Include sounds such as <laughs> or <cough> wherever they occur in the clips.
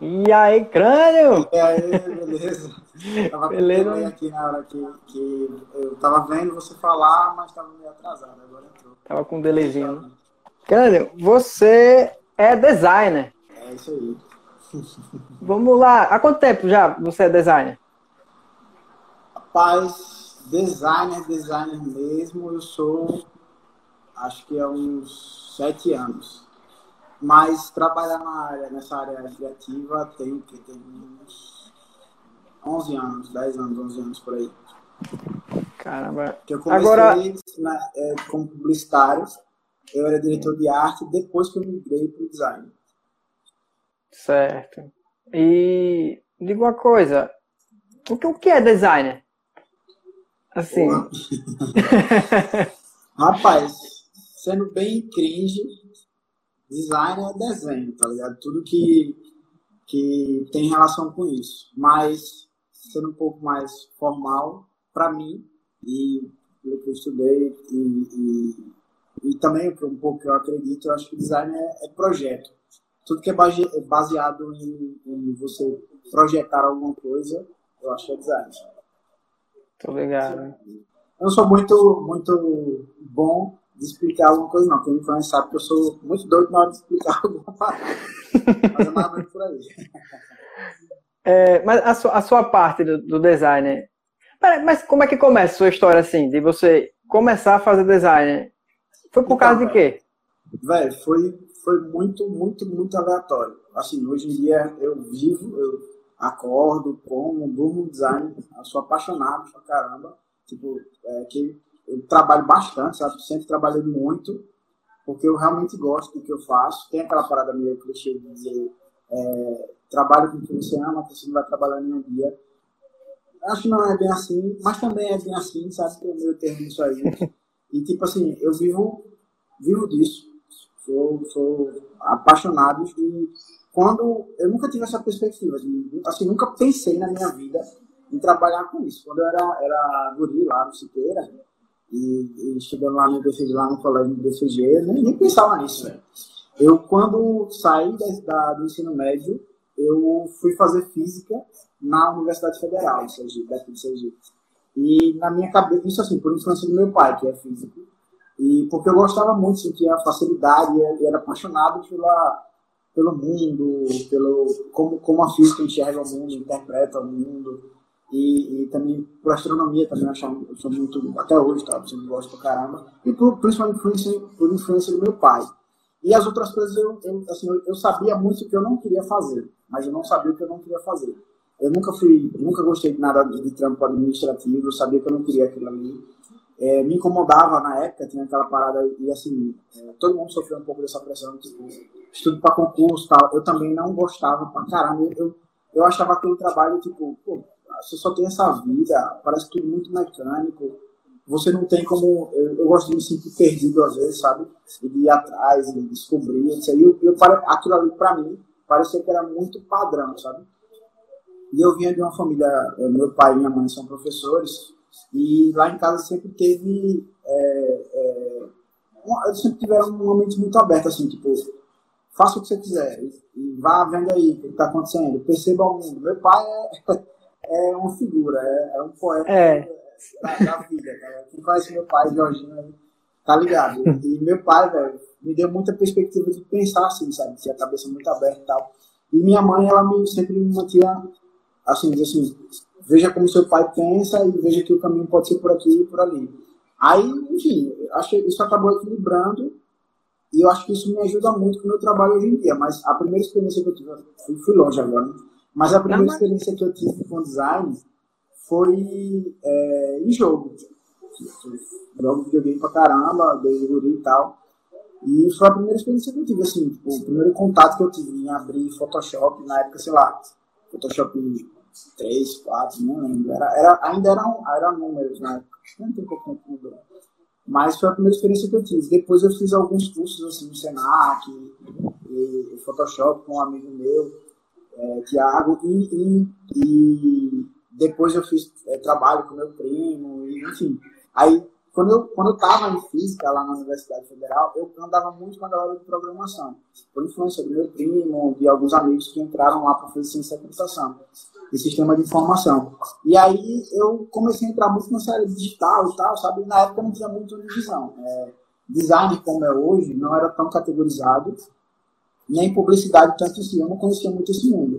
E aí, crânio? E aí, beleza? <laughs> Tava beleza. aqui na hora que, que eu tava vendo você falar, mas tava meio atrasado, agora entrou. Tava com um delayzinho. Crânio, você é designer. É isso aí. <laughs> Vamos lá. Há quanto tempo já você é designer? Rapaz, designer, designer mesmo, eu sou acho que há uns sete anos. Mas trabalhar na área, nessa área criativa tem que tem uns 11 anos, 10 anos, 11 anos por aí. Caramba. Que eu comecei Agora... na, é, como publicitário, eu era diretor de arte depois que eu migrei para o design. Certo. E diga uma coisa, o que, o que é designer? Assim. <laughs> Rapaz, sendo bem cringe, design é desenho, tá ligado? Tudo que, que tem relação com isso. Mas, sendo um pouco mais formal, para mim, e pelo que eu estudei, e, e, e também um pouco que eu acredito, eu acho que design é, é projeto. Tudo que é, é baseado em, em, você projetar alguma coisa, eu acho que é design. Tô ligado. Eu não sou muito, muito bom de explicar alguma coisa, não. Quem me conhece sabe que eu sou muito doido na hora de explicar <laughs> alguma parada. Mas é mais ou menos por aí. <laughs> É, mas a sua, a sua parte do, do design. Mas como é que começa a sua história assim? De você começar a fazer design? Foi por então, causa de quê? Velho, foi, foi muito, muito, muito aleatório. Assim, hoje em dia eu vivo, eu acordo, como, durmo design, eu sou apaixonado pra caramba. Tipo, é, que eu trabalho bastante, sabe? Sempre trabalhei muito, porque eu realmente gosto do que eu faço. Tem aquela parada meio clichê de dizer é, trabalho com o que você ama, que você não vai trabalhar nenhum dia. Acho que não é bem assim, mas também é bem assim, sabe? Que é o meu termo isso aí. <laughs> E tipo assim, eu vivo, vivo disso. Sou, sou apaixonado e quando eu nunca tive essa perspectiva, de, assim, nunca pensei na minha vida em trabalhar com isso. Quando eu era, era guri lá no Siqueira, e, e estudando lá no BCG, lá no colégio do BCG, nem, nem pensava nisso, velho. Eu, quando saí da, do ensino médio, eu fui fazer física na Universidade Federal, em Sergipe, daqui de Sergipe. E na minha cabeça, isso assim, por influência do meu pai, que é físico, e porque eu gostava muito, sentia facilidade e era apaixonado pela, pelo mundo, pelo como, como a física enxerga o mundo, interpreta o mundo, e, e, também por astronomia também eu, achava, eu sou muito, até hoje, tá? Eu gosto pra caramba. E por, principalmente por influência, por influência do meu pai. E as outras coisas eu, eu, assim, eu, eu sabia muito o que eu não queria fazer, mas eu não sabia o que eu não queria fazer. Eu nunca fui, nunca gostei de nada de, de trampo administrativo, eu sabia que eu não queria aquilo ali. É, me incomodava na época, tinha aquela parada, e assim, é, todo mundo sofreu um pouco dessa pressão, tipo, estudo para concurso tal. Eu também não gostava pra caramba, eu, eu achava aquele trabalho, tipo, pô, você só tem essa vida, parece tudo muito mecânico. Você não tem como. Eu, eu gosto de me sentir perdido às vezes, sabe? E de ir atrás, e descobrir. Isso aí, eu, eu, aquilo ali, pra mim, parecia que era muito padrão, sabe? E eu vinha de uma família, eh, meu pai e minha mãe são professores, e lá em casa sempre teve. É, é, eles sempre tiveram um momento muito aberto, assim, tipo, faça o que você quiser, e vá vendo aí o que está acontecendo, perceba o mundo. Meu pai é <laughs> é uma figura, é, é um poeta é. Da, da, vida, cara. Quem conhece meu pai, Jorginho, tá ligado? E meu pai, velho, me deu muita perspectiva de pensar assim, sabe? Ter a cabeça muito aberta e tal. E minha mãe, ela me, sempre me mantinha, assim, diz assim, veja como seu pai pensa e veja que o caminho pode ser por aqui e por ali. Aí, enfim, acho que isso acabou equilibrando e eu acho que isso me ajuda muito com o meu trabalho hoje em dia. Mas a primeira experiência que eu tive, fui, fui longe agora, né? Mas a primeira experiência que eu tive com design foi é, em jogo. Jogo videogame pra caramba, desde guri e tal. E foi a primeira experiência que eu tive, assim, tipo, o primeiro contato que eu tive em abrir Photoshop, na época, sei lá, Photoshop 3, 4, não lembro. Era, era, ainda eram, eram números na época, não tem pouco tempo mudou. Mas foi a primeira experiência que eu tive. Depois eu fiz alguns cursos, assim, no Senac, e, e Photoshop com um amigo meu é, Tiago, e, e, e, depois eu fiz é, trabalho com meu primo, e, enfim. Aí quando eu quando eu tava em física lá na Universidade Federal, eu andava muito com a galera de programação, por influência do meu primo, de alguns amigos que entraram lá para fazer ciência da computação e sistema de informação. E aí eu comecei a entrar muito nessa área digital e tal, sabe? E na época não tinha muito divisão. É, design como é hoje não era tão categorizado, nem publicidade tanto assim, eu não conhecia muito esse mundo.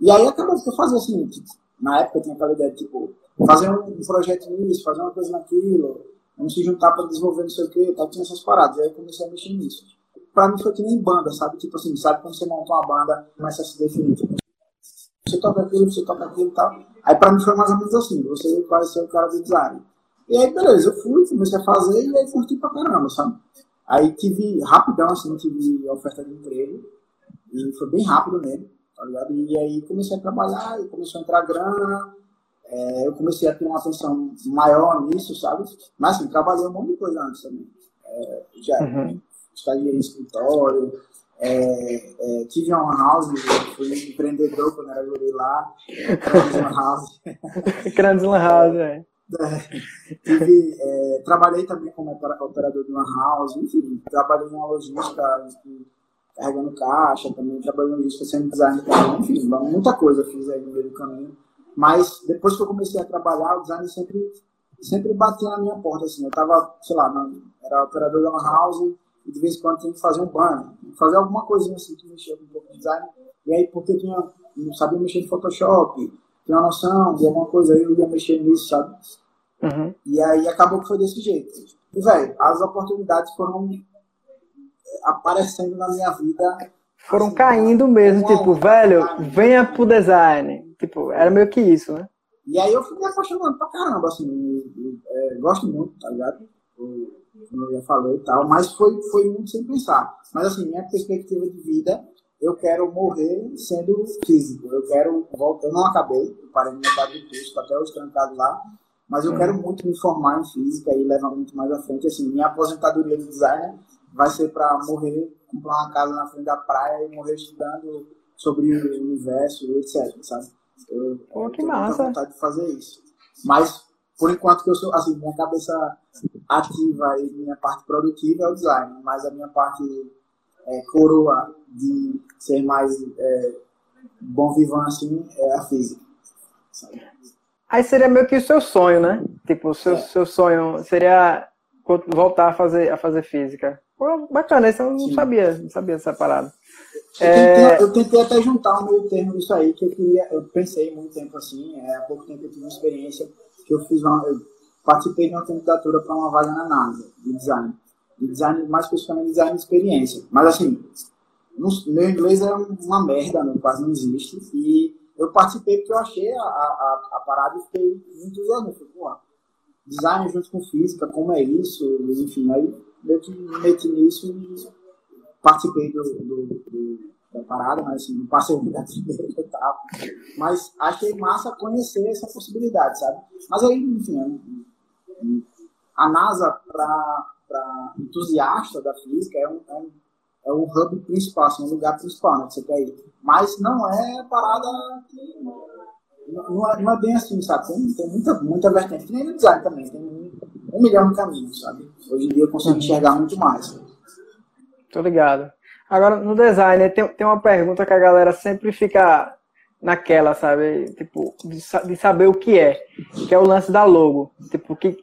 E aí acabou que eu fazia assim, tipo, na época eu tinha aquela ideia de tipo, fazer um projeto nisso, fazer uma coisa naquilo, vamos se juntar para desenvolver não sei o que, tal, tinha essas paradas. E aí eu comecei a mexer nisso. Pra mim foi que nem banda, sabe? Tipo assim, sabe quando você monta uma banda, começa a se definir. Tipo, você toca aquilo, você toca aquilo e tal. Aí pra mim foi mais ou menos assim, você vai ser o cara do design. E aí, beleza, eu fui, comecei a fazer e aí curti pra caramba, sabe? Aí tive, rapidão assim, tive oferta de emprego. E foi bem rápido mesmo, tá ligado? E aí comecei a trabalhar, e começou a entrar grana, é, eu comecei a ter uma atenção maior nisso, sabe? Mas assim, trabalhei um monte de coisa antes também. É, já uhum. estagiei em escritório, é, é, tive uma house, fui empreendedor quando era guri lá, <laughs> Grandes Lan House. Grandes Lan House, é. É. tive, é, trabalhei também como operador de uma house, enfim, trabalhei em uma logística, carregando caixa, também trabalhei em logística, sendo designer também, enfim, muita coisa fiz aí no meio do caminho. Mas depois que eu comecei a trabalhar, o design sempre, sempre batia na minha porta, assim, eu tava, sei lá, era operador de uma house, e de vez em quando tinha que fazer um banner, fazer alguma coisinha assim que mexia com de design. E aí, porque eu tinha, não sabia mexer em Photoshop, tinha uma noção de alguma coisa, aí eu ia mexer nisso, sabe? Uhum. E aí acabou que foi desse jeito. E, velho, as oportunidades foram aparecendo na minha vida. Foram assim, caindo mesmo, tipo, velho, venha pro design. Tipo, era meio que isso, né? E aí eu fui me apaixonando pra caramba, assim, é, gosto muito, tá ligado? como eu já falei e tal, mas foi, foi muito sem pensar. Mas assim, minha perspectiva de vida, eu quero morrer sendo físico. Eu quero voltar, eu não acabei, eu parei minha metade do curso, até hoje trancado lá, mas eu uhum. quero muito me formar em física e levar muito mais à frente. Assim, minha aposentadoria de designer vai ser para morrer, comprar uma casa na frente da praia e morrer estudando sobre o universo e etc, sabe? Eu, Pô, que massa. vontade de fazer isso. Mas por enquanto que eu sou, assim, minha cabeça ativa e minha parte produtiva é o design, mas a minha parte é, coroa de ser mais é, bom vivant assim é a física. Sabe? Aí seria meio que o seu sonho, né? Tipo, o seu, é. seu sonho seria voltar a fazer, a fazer física. Pô, bacana, isso eu não Sim. sabia, não sabia essa parada. Eu, é... tentei, eu, tentei, até juntar um meio termo disso aí, que eu queria, eu pensei muito tempo assim, é, há pouco tempo eu tive uma experiência que eu fiz uma, eu participei de uma candidatura para uma vaga na NASA, de design. De design, mais especificamente design de experiência. Mas assim, meu inglês é uma merda, né? quase não existe. E eu participei porque eu achei a, a, a parada e fiquei muito entusiasmado. Falei, pô, design junto com física, como é isso? Enfim, aí meio que me meti nisso e participei do, do, do da parada, mas assim, não passei obrigação e tal. Mas achei massa conhecer essa possibilidade, sabe? Mas aí, enfim, a NASA, para entusiasta da física, é um, é um, é um hub principal, assim, um lugar principal né, que você quer ir. Mas não é parada que. Não é, não é bem assim, sabe? Tem, tem muita, muita vertente. nem no design também, tem um, um milhão de caminhos, sabe? Hoje em dia eu consigo enxergar muito mais. Tô ligado. Agora, no design, tem, tem uma pergunta que a galera sempre fica naquela, sabe? Tipo, de, de saber o que é. Que é o lance da logo. Tipo, que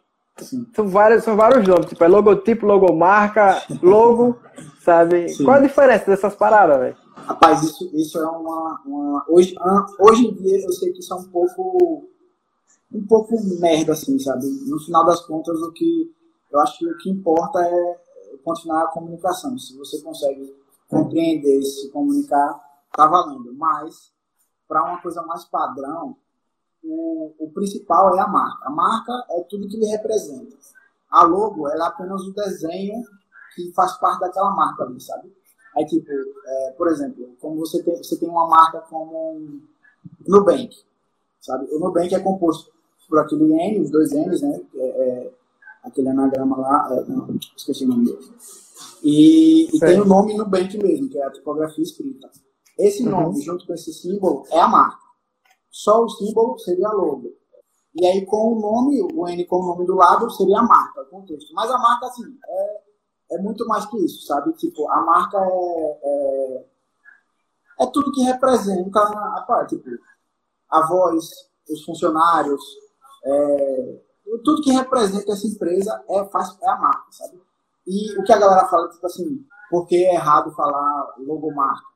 são vários, são vários nomes. Tipo, é logotipo, logomarca, logo, sabe? Sim. Qual a diferença dessas paradas, velho? Rapaz, isso, isso é uma, uma. hoje, hoje em dia eu sei que isso é um pouco. Um pouco merda, assim, sabe? No final das contas, o que. Eu acho que o que importa é continuar a comunicação. Se você consegue compreender, se comunicar, tá valendo. Mas, para uma coisa mais padrão, o, o principal é a marca. A marca é tudo que ele representa. A logo, ela é apenas o desenho que faz parte daquela marca ali, sabe? Aí, tipo, é, por exemplo, como você tem, você tem uma marca como um Nubank, sabe? O Nubank é composto por aquele N, os dois N's, né? É, é, aquele anagrama lá, é, não, esqueci o nome dele. E, e tem o nome Nubank mesmo, que é a tipografia escrita. Esse uhum. nome, junto com esse símbolo, é a marca. Só o símbolo seria a logo. E aí, com o nome, o N com o nome do lado, seria a marca, o contexto. Mas a marca, assim, é, é muito mais que isso, sabe? Tipo, a marca é, é, é tudo que representa a parte, tipo, a voz, os funcionários, é, tudo que representa essa empresa é, faz, é a marca, sabe? E o que a galera fala, tipo assim, por que é errado falar logomarca?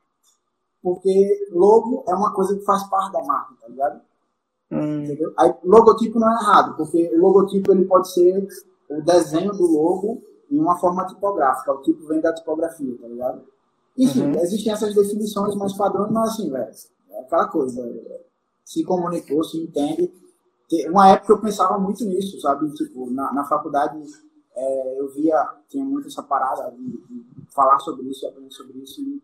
Porque logo é uma coisa que faz parte da marca, tá ligado? Hum. Entendeu? Aí, logotipo não é errado, porque o logotipo ele pode ser o desenho do logo em uma forma tipográfica. O tipo vem da tipografia, tá ligado? Enfim, uhum. existem essas definições mais padrões, mas assim, velho, é aquela coisa. Se comunicou, se entende. Uma época eu pensava muito nisso, sabe? Tipo, na, na faculdade é, eu via, tinha muito essa parada de, de falar sobre isso, aprender sobre isso, e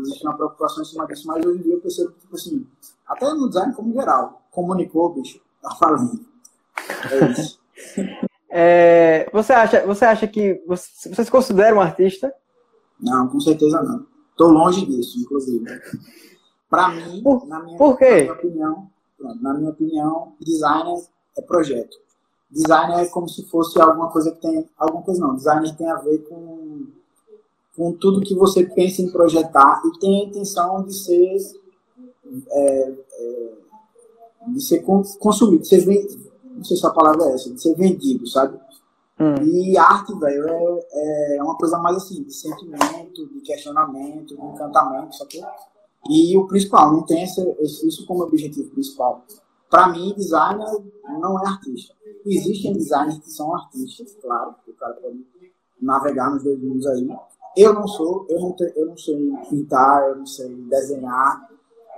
existe uma preocupação em cima disso, mas hoje em dia eu percebo que, tipo assim, até no design como geral, comunicou, bicho, tá falando. É isso. <laughs> É, você, acha, você acha que. Você, você se considera um artista? Não, com certeza não. Estou longe disso, inclusive. Para mim, por, na, minha, por quê? na minha opinião, na minha opinião, designer é projeto. Designer é como se fosse alguma coisa que tem. Alguma coisa não. Designer tem a ver com, com tudo que você pensa em projetar e tem a intenção de ser. É, é, de ser consumido, de ser não sei se a palavra é essa, de ser vendido, sabe? Hum. E arte, velho, é, é uma coisa mais assim, de sentimento, de questionamento, de encantamento, sabe? E o principal, não tem esse, isso como objetivo principal. Para mim, designer não é artista. Existem designers que são artistas, claro, o cara pode navegar nos dois mundos aí. Eu não sou, eu não, te, eu não sei pintar, eu não sei desenhar,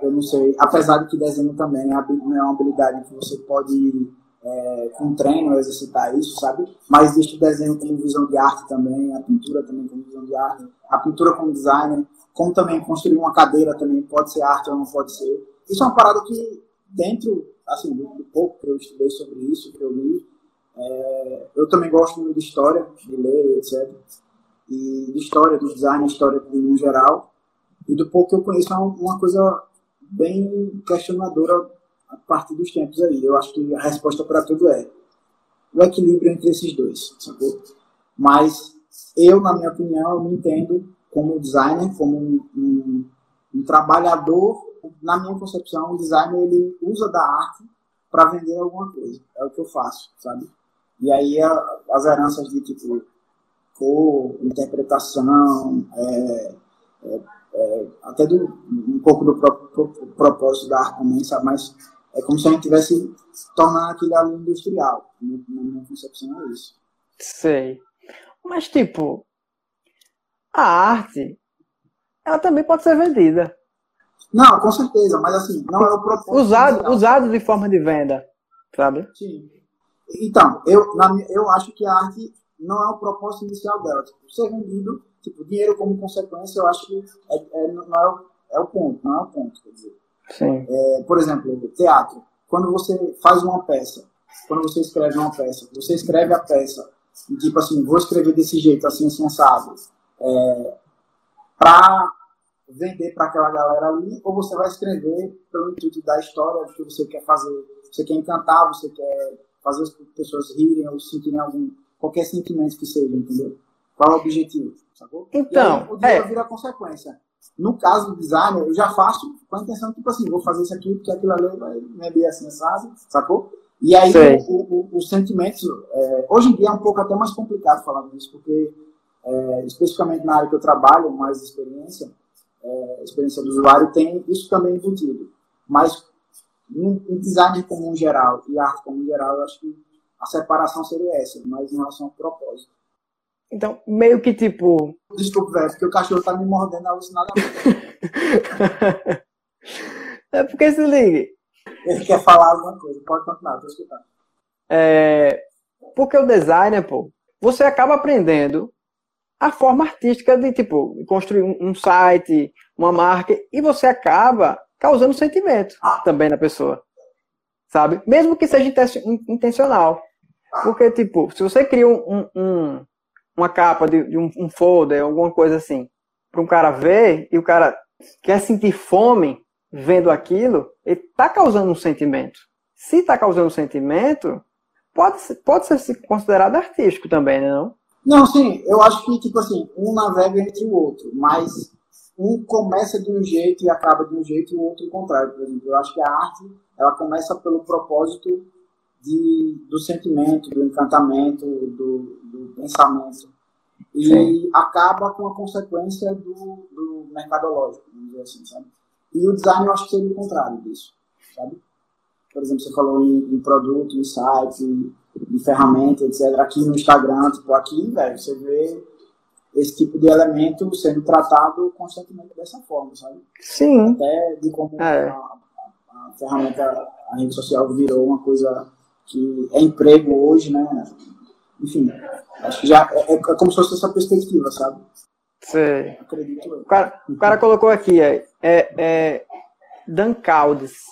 eu não sei, apesar de que desenho também é uma habilidade que você pode é, com treino, exercitar isso, sabe? Mas existe o desenho como visão de arte também, a pintura também como visão de arte, a pintura como designer, como também construir uma cadeira também pode ser arte ou não pode ser. Isso é uma parada que, dentro, assim, do, pouco que eu estudei sobre isso, que eu li, é, eu também gosto muito de história, de ler, etc. E de história, do design, história no geral. E do pouco que eu conheço, é uma coisa bem questionadora a partir dos tempos aí. Eu acho que a resposta para tudo é o equilíbrio entre esses dois, sacou? Mas eu, na minha opinião, eu me entendo como designer, como um, um, um trabalhador. Na minha concepção, o designer ele usa da arte para vender alguma coisa. É o que eu faço, sabe? E aí a, as heranças de tipo cor, interpretação, é, é, é, até do, um pouco do próprio propósito da arte também, sabe? Mas é como se a gente tivesse tornando aquilo ali industrial. Na minha concepção é isso. Sei. Mas, tipo, a arte, ela também pode ser vendida. Não, com certeza, mas assim, não é o propósito. Usado, usado de forma de venda, sabe? Sim. Então, eu, na, eu acho que a arte não é o propósito inicial dela. Tipo, ser vendido, tipo, dinheiro como consequência, eu acho que é, é, não é, o, é o ponto, não é o ponto, quer dizer. É, por exemplo, teatro. Quando você faz uma peça, quando você escreve uma peça, você escreve a peça e tipo assim, vou escrever desse jeito, assim, assim, assado, é, para vender para aquela galera ali, ou você vai escrever pelo intuito da história, do que você quer fazer. Você quer encantar, você quer fazer as pessoas rirem ou sentirem algum, qualquer sentimento que seja, entendeu? Qual é o objetivo, sacou? Então, aí, o dinheiro é... vira consequência. No caso do design, eu já faço com a intenção, tipo assim, vou fazer isso aqui porque aquilo ali vai vender assim, sabe? Sacou? E aí os sentimentos, é, hoje em dia é um pouco até mais complicado falar disso, porque é, especificamente na área que eu trabalho, mais experiência, é, experiência do usuário, tem isso também embutido. Mas em, em design como um geral e arte como um geral, eu acho que a separação seria essa, mas em relação ao propósito. Então, meio que tipo. Desculpa, velho, porque o cachorro tá me mordendo alucinadamente. <laughs> é porque se ligue. Ele quer falar alguma coisa, pode continuar, tô escutando. É, porque o designer, pô, você acaba aprendendo a forma artística de, tipo, construir um, site, uma marca, e você acaba causando sentimento também na pessoa. Sabe? Mesmo que seja intencional. Porque, tipo, se você cria um, um, uma capa de, de um, um, folder, alguma coisa assim, para um cara ver e o cara quer sentir fome vendo aquilo, ele tá causando um sentimento, se está causando sentimento, pode, pode ser considerado artístico também, né, não? Não, sim, eu acho que, tipo assim, um navega entre o outro, mas um começa de um jeito e acaba de um jeito e o outro o contrário, por exemplo. Eu acho que a arte, ela começa pelo propósito de, do sentimento, do encantamento, do, do pensamento. E Sim. acaba com a consequência do, do mercadológico, vamos dizer assim, sabe? E o design eu acho que seria o contrário disso, sabe? Por exemplo, você falou em, em produto, em site, em, em ferramenta, etc. Aqui no Instagram, tipo, aqui, velho, você vê esse tipo de elemento sendo tratado constantemente dessa forma, sabe? Sim. Até de como é. a, a, ferramenta, a rede social virou uma coisa que é emprego hoje, né? Enfim, acho que já é, é como se fosse essa perspectiva, sabe? Sei. Acredito eu. O cara, o cara colocou aqui, é, é, é Dan Caldes.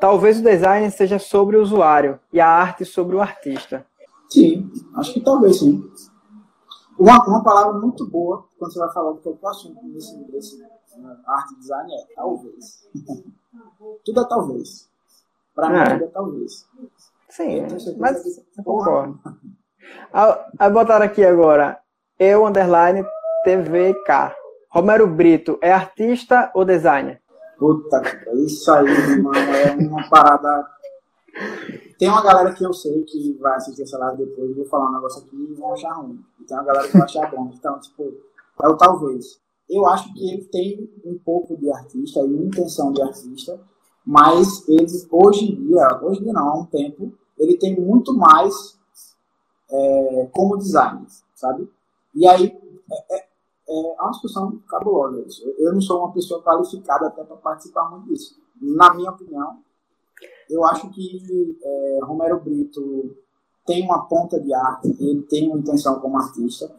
Talvez o design seja sobre o usuário e a arte sobre o artista. Sim, acho que talvez sim. Uma, uma palavra muito boa quando você vai falar do teu assunto nesse, nesse arte design é talvez. <laughs> tudo é talvez. Para mim, é. tudo é talvez. Sim, mas eu concordo. Aí botaram aqui agora, eu, underline, TVK. Romero Brito, é artista ou designer? Puta, isso aí, mano, é uma parada. Tem uma galera que eu sei que vai assistir essa live depois, eu vou falar um negócio aqui e vão achar ruim. E tem uma galera que vai achar bom. Então, tipo, é o talvez. Eu acho que ele tem um pouco de artista e uma intenção de artista, mas ele, hoje em dia, hoje em dia não, há um tempo, ele tem muito mais é, como designer, sabe? E aí, é, é, é uma discussão cabulosa isso. Eu não sou uma pessoa qualificada até para participar muito disso. Na minha opinião, eu acho que é, Romero Brito tem uma ponta de arte, ele tem uma intenção como artista,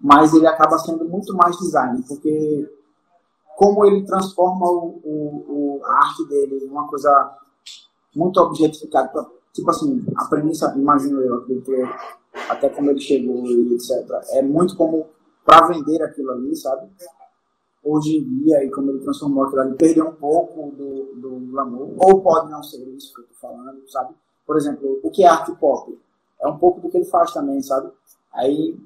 mas ele acaba sendo muito mais designer, porque como ele transforma o, o, o a arte dele em uma coisa muito objetificada, tipo assim, a premissa, imagino eu, acredito até como ele chegou e etc. É muito como para vender aquilo ali, sabe? Hoje em dia, e como ele transformou aquilo ali, perdeu um pouco do, do glamour, ou pode não ser isso que eu tô falando, sabe? Por exemplo, o que é arte pop? É um pouco do que ele faz também, sabe? Aí,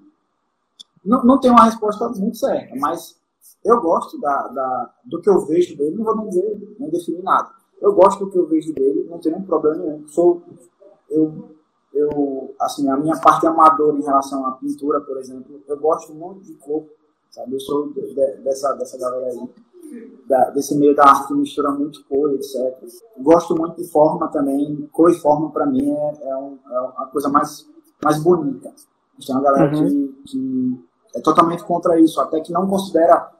não, não tem uma resposta muito certa, mas eu gosto da, da, do que eu vejo dele, não vou nem dizer, nem definir nada. Eu gosto do que eu vejo dele, não tenho nenhum problema nenhum. Sou, eu eu, assim, a minha parte amadora em relação à pintura, por exemplo, eu gosto muito de corpo, sabe? Eu sou de, de, dessa, dessa galera aí, da, desse meio da arte que mistura muito cor, etc. Gosto muito de forma também, cor e forma para mim é, é, um, é, a coisa mais, mais bonita. Tem uma galera uhum. que, que é totalmente contra isso, até que não considera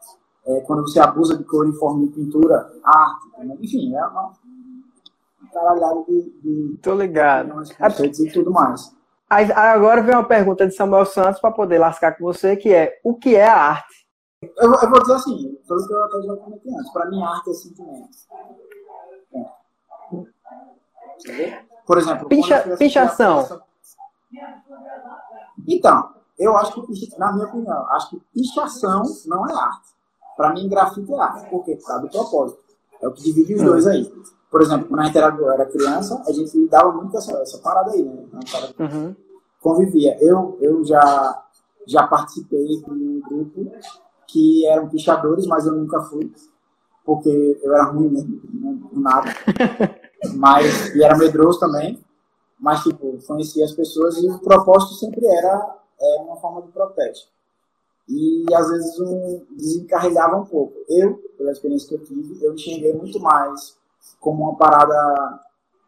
é, quando você abusa de cor e forma de pintura, arte. Né? Enfim, é uma, caralhada de, de. Tô ligado. Conceitos e tudo mais. Aí, agora vem uma pergunta de Samuel Santos para poder lascar com você, que é o que é a arte? Eu, eu vou dizer assim, tudo que eu até já comentei antes. Para mim, arte é sentimento. É. Por exemplo, Pincha, pinchação. Então, eu acho que, na minha opinião, acho que pichação não é arte. Para mim, grafite é arte, porque sabe o propósito. É o que divide os dois aí por exemplo, quando a gente era, criança, a gente lidava muito com essa, essa parada aí, né? Uhum. Convivia. Eu, eu já, já participei de um grupo que eram pichadores, mas eu nunca fui, porque eu era ruim mesmo, não, nada. <laughs> mas, e era medroso também, mas, tipo, conhecia as pessoas e o propósito sempre era é, uma forma de protesto. E, às vezes, um, desencarregava um pouco. Eu, pela experiência que eu tive, eu enxerguei muito mais como uma parada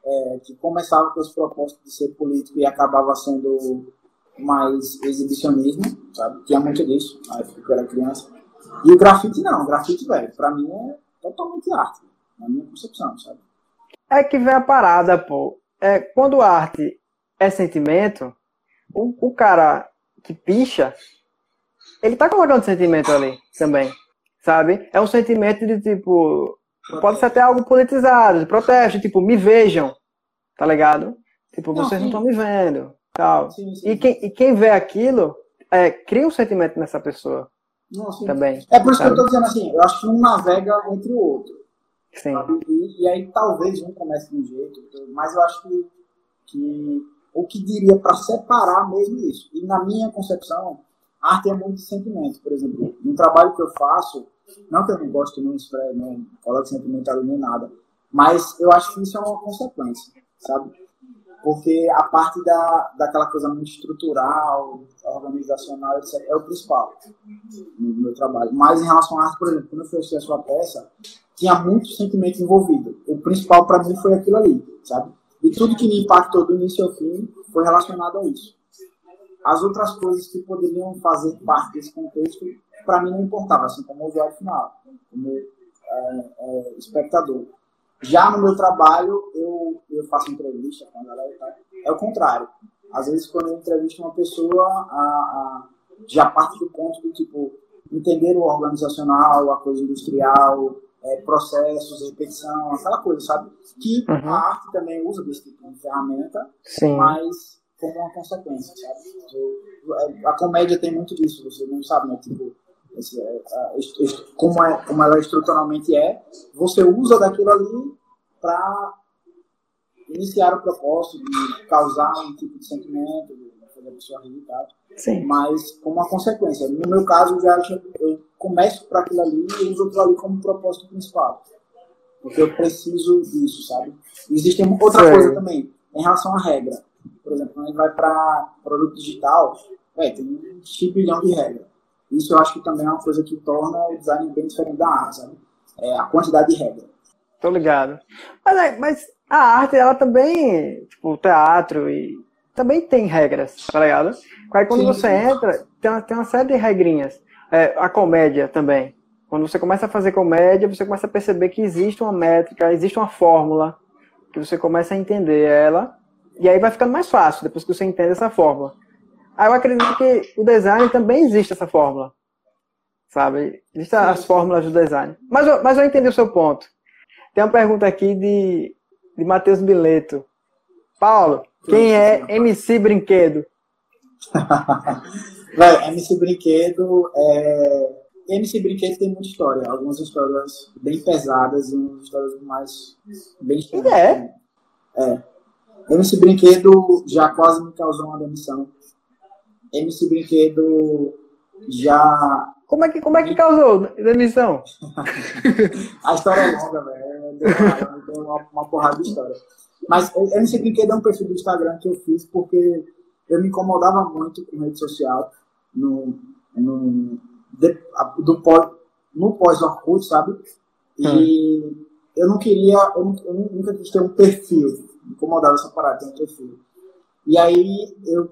é, que começava com esse propósito de ser político e acabava sendo mais exibicionismo, sabe? Tinha muito disso, na época que eu era criança. E o grafite não, o grafite, velho, pra mim é totalmente arte, na minha concepção, sabe? É que vem a parada, pô. É, quando arte é sentimento, o, o cara que picha, ele tá colocando sentimento ali também, sabe? É um sentimento de tipo, Pode ser até algo politizado, de protesto, tipo, me vejam, tá ligado? Tipo, não, vocês sim. não estão me vendo, tal. Sim, sim. E, quem, e quem vê aquilo, é, cria um sentimento nessa pessoa. Não, também. É por isso sabe? que eu tô dizendo assim, eu acho que um navega entre o outro. Sim. E, e, aí talvez um comece de um jeito, mas eu acho que, que o que diria para separar mesmo isso. E na minha concepção, arte é muito de sentimento. Por exemplo, no trabalho que eu faço, não que eu não gosto, não esfrego, não coloque sentimental nem nada, mas eu acho que isso é uma consequência, sabe? Porque a parte da, daquela coisa muito estrutural, organizacional, etc., é o principal no meu trabalho. Mas em relação à arte, por exemplo, quando eu fui a sua peça, tinha muito sentimento envolvido. O principal para mim foi aquilo ali, sabe? E tudo que me impactou do início ao fim foi relacionado a isso. As outras coisas que poderiam fazer parte desse contexto, para mim não importava, assim como o usuário final, como é, é, espectador. Já no meu trabalho, eu, eu faço entrevista com a galera e tal. É o contrário. Às vezes, quando eu entrevisto uma pessoa, a, a, já parte do ponto do tipo, entender o organizacional, a coisa industrial, é, processos, repetição, aquela coisa, sabe? Que uhum. a arte também usa desse tipo de ferramenta, Sim. mas como uma consequência, sabe? A comédia tem muito disso, você não sabe, né? Tipo, esse, é, como, é, como ela estruturalmente é, você usa daquilo ali para iniciar o propósito de causar um tipo de sentimento, de fazer a pessoa rir e tal. Sim. Mas como uma consequência. No meu caso, já eu começo para aquilo ali e uso aquilo ali como propósito principal. Porque eu preciso disso, sabe? Existe outra Sim. coisa também, em relação à regra. Por exemplo, quando a gente vai para produto digital, é, tem um bilhão de regras. Isso eu acho que também é uma coisa que torna o design bem diferente da arte, sabe? É a quantidade de regras. Tô ligado. Mas, é, mas a arte, ela também, tipo, o teatro e também tem regras, tá ligado? Aí quando sim, você entra, tem uma, tem uma série de regrinhas. É, a comédia também. Quando você começa a fazer comédia, você começa a perceber que existe uma métrica, existe uma fórmula, que você começa a entender ela, e aí vai ficando mais fácil depois que você entende essa fórmula. Aí eu acredito que o design também existe essa fórmula. Sabe? Existem as fórmulas do design. Mas eu, mas eu entendi o seu ponto. Tem uma pergunta aqui de, de Matheus Bileto. Paulo, quem é MC Brinquedo? <laughs> MC Brinquedo é... MC Brinquedo tem muita história. Algumas histórias bem pesadas e umas histórias mais bem É? É. MC Brinquedo já quase me causou uma demissão. MC Brinquedo já. Como é que, como é que causou demissão? <laughs> a história é longa, velho. Tem uma, uma porrada de história. Mas MC Brinquedo é um perfil do Instagram que eu fiz porque eu me incomodava muito com rede social no, no, de, do pós, no pós-Orkut, sabe? E hum. eu não queria, eu, eu, nunca quis ter um perfil, incomodava essa parada, ter um perfil. E aí eu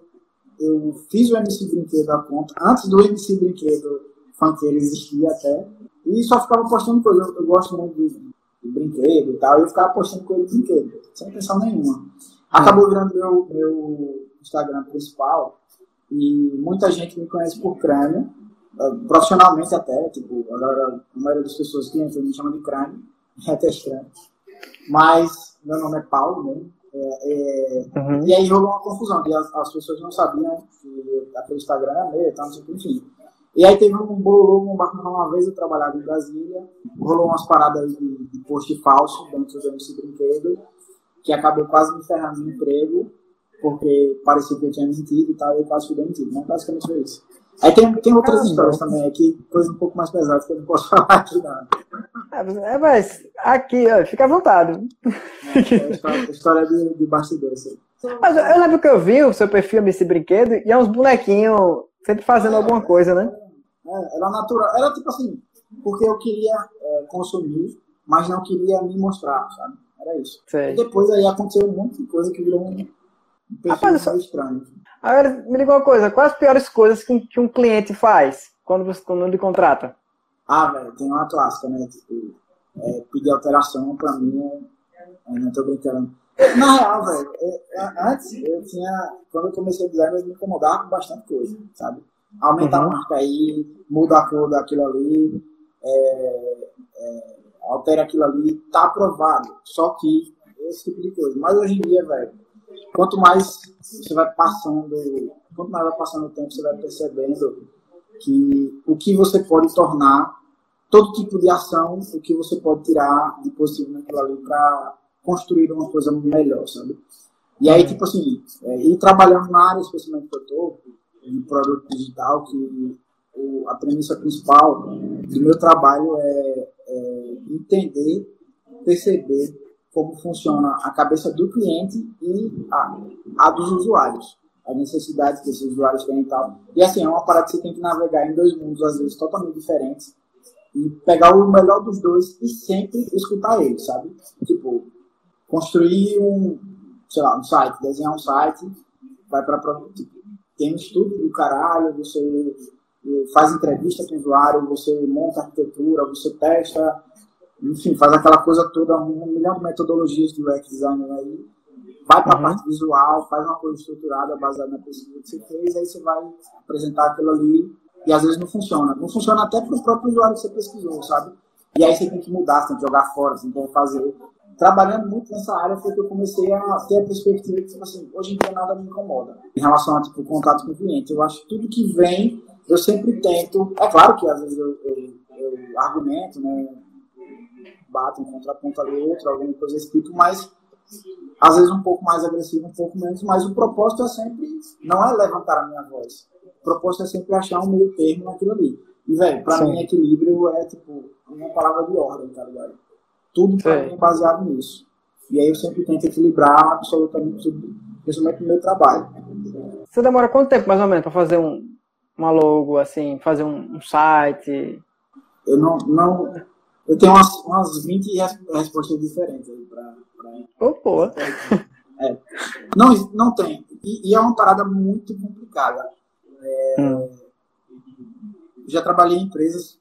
eu fiz o MC Brinquedo a conta, antes do MC Brinquedo funkeiro existir até, e só ficava postando coisa. Eu, eu gosto muito de, de, brinquedo e tal, e eu ficava postando coisa de brinquedo, sem intenção nenhuma. Acabou virando meu, meu Instagram principal, e muita gente me conhece por crânio, eh, profissionalmente até, tipo, a, a maioria das pessoas que entram me chama de crânio, <laughs> é até estranho. Mas meu nome é Paulo mesmo. É, é, uhum. E aí rolou uma confusão, e as, as, pessoas não sabiam que aquele Instagram era meu, o que, enfim. E aí teve um bolo, um uma vez, eu trabalhava em Brasília, rolou umas paradas de, de post falso dentro do MC Brinquedo, que acabou quase me ferrando no emprego, porque parecia que eu tinha mentido e tal, e eu quase fui demitido. Não, basicamente foi isso. Aí tem, tem outras histórias também aqui, coisa um pouco mais pesada que eu não posso <laughs> falar aqui, não. É, mas aqui, ó, fica à vontade. É, é história, história de, de bastidores. Mas eu lembro que eu vi o seu perfil nesse brinquedo e é uns bonequinhos sempre fazendo é, alguma coisa, né? É, era natural. Era tipo assim, porque eu queria é, consumir, mas não queria me mostrar, sabe? Era isso. Sei. E depois aí aconteceu um monte de coisa que virou um, um perfil Rapaz, só... estranho. Agora, me liga uma coisa, quais as piores coisas que, que um cliente faz quando, você, quando ele contrata? Ah, velho, tem uma clássica, né? Tipo, é, pedir alteração pra mim é, não tô brincando. Na real, velho, é, é, antes eu tinha, quando eu comecei a design, eu me incomodava com bastante coisa, sabe? Aumentar uhum. a marca aí, muda a cor daquilo ali, é, é, altera aquilo ali, tá aprovado. Só que esse tipo de coisa. Mas hoje em dia, velho, quanto mais você vai passando, quanto mais vai passando o tempo, você vai percebendo que o que você pode tornar todo tipo de ação, o que você pode tirar de positivo naquilo ali para construir uma coisa melhor, sabe? E aí, tipo assim, é, ir trabalhando na área, especialmente que eu estou, em produto digital, que o, a premissa principal do meu trabalho é, é entender, perceber como funciona a cabeça do cliente e a, a dos usuários, as necessidades que esses usuários têm e tal. E assim, é uma parada que você tem que navegar em dois mundos, às vezes, totalmente diferentes, e pegar o melhor dos dois e sempre escutar eles, sabe? Tipo, construir um, sei lá, um site, desenhar um site, vai para tipo, tem um estudo do caralho, você faz entrevista com o usuário, você monta arquitetura, você testa, enfim, faz aquela coisa toda, um milhão de metodologias de UX design aí, vai para a uhum. parte visual, faz uma coisa estruturada baseada na pesquisa que você fez, aí você vai apresentar aquilo ali e às vezes não funciona. Não funciona até para o próprio usuário que você pesquisou, sabe? E aí você tem que mudar, você tem que jogar fora, você tem que fazer trabalhando muito nessa área foi que eu comecei a ter a perspectiva que, tipo assim, hoje em dia nada me incomoda em relação a, tipo, contato com o cliente. Eu acho que tudo que vem, eu sempre tento, é claro que às vezes eu, eu, eu argumento, né, bato um contraponto ali outro, alguma coisa desse tipo, mas às vezes um pouco mais agressivo, um pouco menos, mas o propósito é sempre, não é levantar a minha voz, o propósito é sempre achar um meio termo naquilo ali. E, velho, pra Sim. mim, equilíbrio é, tipo, uma palavra de ordem, tá ligado? Tudo para mim é baseado nisso. E aí eu sempre tento equilibrar absolutamente tudo, principalmente no meu trabalho. Você demora quanto tempo, mais ou menos, para fazer um, uma logo, assim, fazer um, um site? Eu não, não. Eu tenho umas, umas 20 respostas diferentes aí para. Ô, oh, <laughs> pô. É. Não, não tem. E, e, é uma parada muito complicada. É, hum. Já trabalhei em empresas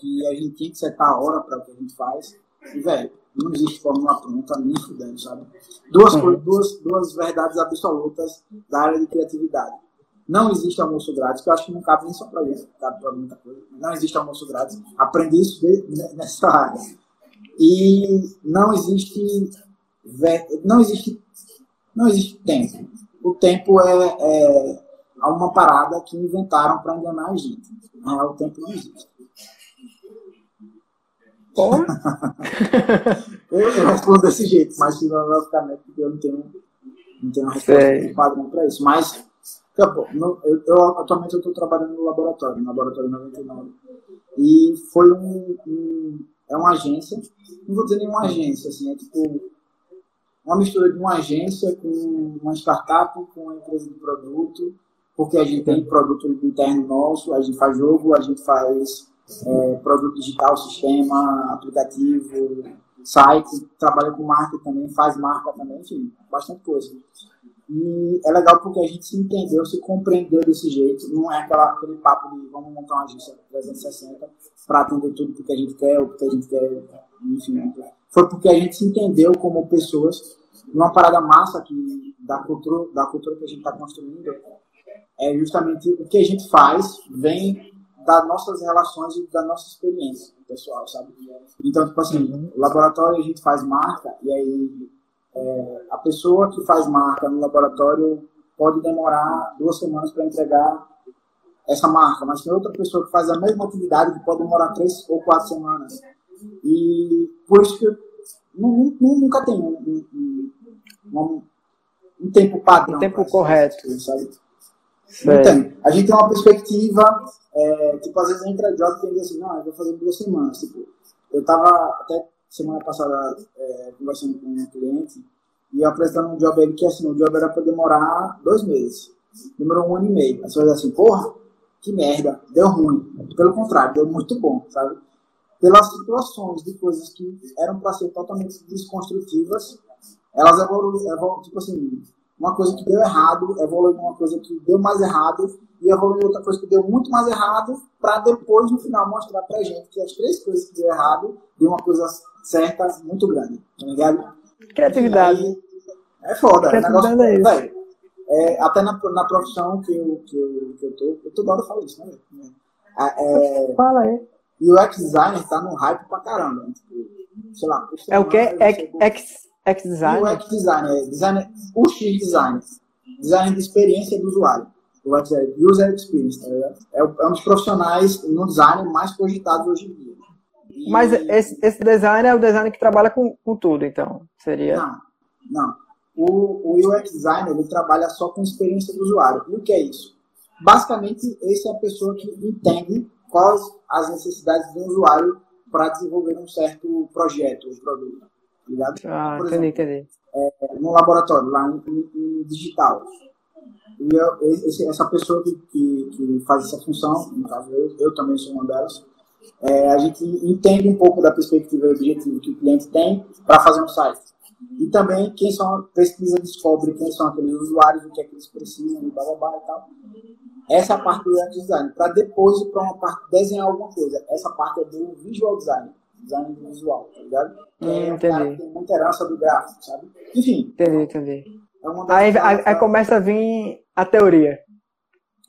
que a gente tinha que setar a hora para o que a gente faz. E, velho, não existe fórmula pronta nem fudendo, sabe? Duas, uhum. duas, duas verdades absolutas da área de criatividade. Não existe almoço grátis, que eu acho que não cabe nem só para isso, cabe para muita coisa. Não existe almoço grátis. Aprendi isso nessa área. E não existe. Não existe. Não existe tempo. O tempo é, é uma parada que inventaram para enganar a gente. Não é o tempo não existe. Como? <laughs> eu, eu, respondo desse jeito, mas filosoficamente, porque eu não tenho, não tenho uma resposta de padrão para isso. Mas, acabou. eu, eu, atualmente eu estou trabalhando no laboratório, no Laboratório 99. E foi um, um, É uma agência, não vou dizer nenhuma agência, assim, é tipo uma mistura de uma agência com uma startup, com uma empresa de produto, porque a gente tem produto interno nosso, a gente faz jogo, a gente faz é, produto digital, sistema, aplicativo, site, trabalha com marca também, faz marca também, enfim, bastante coisa. E é legal porque a gente se entendeu, se compreendeu desse jeito, não é aquela, aquele papo de vamos montar uma agência 360 para atender tudo porque a gente quer, ou porque a gente quer, enfim. Foi porque a gente se entendeu como pessoas, numa parada massa que, da, cultura, da cultura que a gente está construindo, é justamente o que a gente faz vem das nossas relações e da nossa experiência pessoal, sabe? Então, tipo assim, laboratório a gente faz marca e aí é, a pessoa que faz marca no laboratório pode demorar duas semanas para entregar essa marca, mas tem outra pessoa que faz a mesma atividade que pode demorar três ou quatro semanas. E por isso que nunca tem um, um, um, um tempo padrão. Um tempo correto. sabe? Não tem. A gente tem uma perspectiva, é, tipo, às vezes entra job e diz assim, não, eu vou fazer duas semanas. Tipo, eu tava até semana passada é, conversando com um cliente e apresentando um job ele que assim, o job era para demorar dois meses. Demorou um ano e meio. Vai dizer assim, porra, que merda, deu ruim. Pelo contrário, deu muito bom, sabe? Pelas situações de coisas que eram para ser totalmente desconstrutivas, elas evoluíram, tipo assim, uma coisa que deu errado, evoluiu uma coisa que deu mais errado e evoluiu outra coisa que deu muito mais errado para depois no final mostrar pra gente que as três coisas que deu errado deu uma coisa certa muito grande, tá ligado? Criatividade. é foda, é negócio, é isso. é, até na, na profissão que eu, que, eu, que eu tô, eu toda hora falo isso, né? É, Fala aí. E o X-Designer tá num hype pra caramba. Né? Tipo, sei lá, é o que? X X-Design? O X-Design, é design, o X-Design. Design de experiência do usuário. O User Experience, tá ligado? É, é um dos profissionais no design mais cogitados hoje em dia. E... Mas esse, esse design é o design que trabalha com, com tudo, então? Seria? Não, não. O, o UX designer ele trabalha só com experiência do usuário. E o que é isso? Basicamente, esse é a pessoa que entende quais as necessidades do usuário para desenvolver um certo projeto ou produto. Tá ligado? Ah, Por entendi, exemplo, entendi. É, no laboratório, lá em, em, em digital. E eu, esse, essa pessoa que, que, que, faz essa função, no caso eu, eu também sou uma delas, é, a gente entende um pouco da perspectiva e objetivo que o cliente tem para fazer um site. E também quem são, pesquisa descobre quem são aqueles usuários, o que é que eles precisam, e blá blá blá e tal. Essa é a parte do design. Para depois para uma parte desenhar alguma coisa. Essa parte é do visual design. Design visual, tá ligado? Hum, é que tem muita herança do gráfico, sabe? Enfim. Entendi, entendi. É aí, aí, aí, começa a vir a teoria.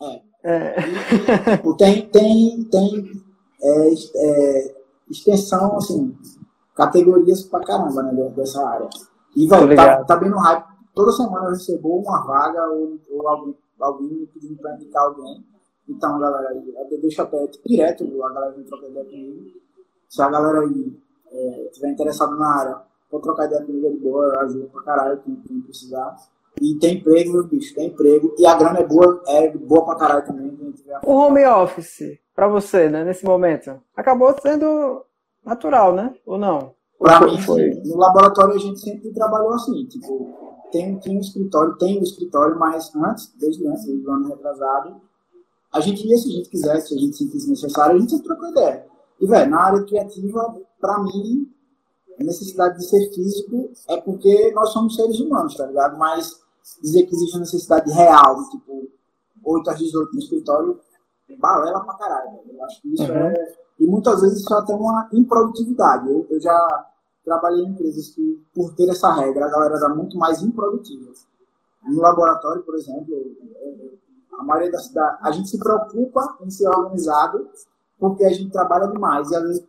É. é. E, tipo, tem, tem, tem é, é, extensão, assim, categorias pra caramba, né, dessa área. E, velho, tá, tá bem no hype. Toda semana eu recebo uma vaga ou, ou alguém, alguém me pedindo pra indicar alguém. Então, galera, deixa até direto, a galera vem trocar ideia comigo. Se a galera aí é, tiver interessada na área, pode trocar ideia comigo de boa, eu ajudo pra caralho, quem, quem precisar. E tem emprego, meu bicho, tem emprego. E a grana é boa, é boa pra caralho também. O home office, pra você, né, nesse momento, acabou sendo natural, né? Ou não? Pra mim, foi. no laboratório a gente sempre trabalhou assim, tipo, tem, tem um escritório, tem um escritório, mas antes, desde antes, desde o ano retrasado, a gente ia se a gente quisesse, se a gente sentisse necessário, a gente sempre trocou ideia. E, velho, na área criativa, pra mim, a necessidade de ser físico é porque nós somos seres humanos, tá ligado? Mas dizer que existe uma necessidade real, de, tipo, 8 às 18 no escritório, balela pra caralho. Eu acho que isso uhum. é. E muitas vezes isso é até uma improdutividade. Eu, eu já trabalhei em empresas que, por ter essa regra, a galera era muito mais improdutiva. No laboratório, por exemplo, a maioria da cidade, a gente se preocupa em ser organizado porque a gente trabalha demais e às vezes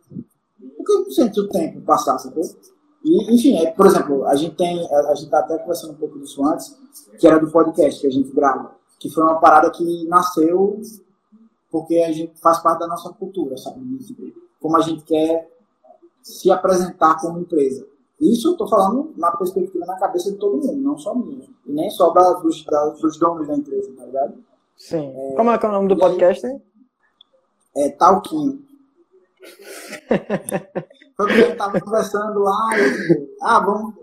porque não sente o tempo passar, sacou? E, enfim, é, por exemplo, a gente tem, a, a gente tá até conversando um pouco disso antes, que era do podcast que a gente grava, que foi uma parada que nasceu porque a gente faz parte da nossa cultura, sabe? Como a gente quer se apresentar como empresa. Isso eu estou falando na perspectiva, na cabeça de todo mundo, não só minha. E nem só da, dos, da, dos donos da empresa, tá ligado? Sim. É, como é que é o nome do podcast? Aí, é Talquinho. Foi porque a gente tava conversando lá e, tipo, ah, vamos.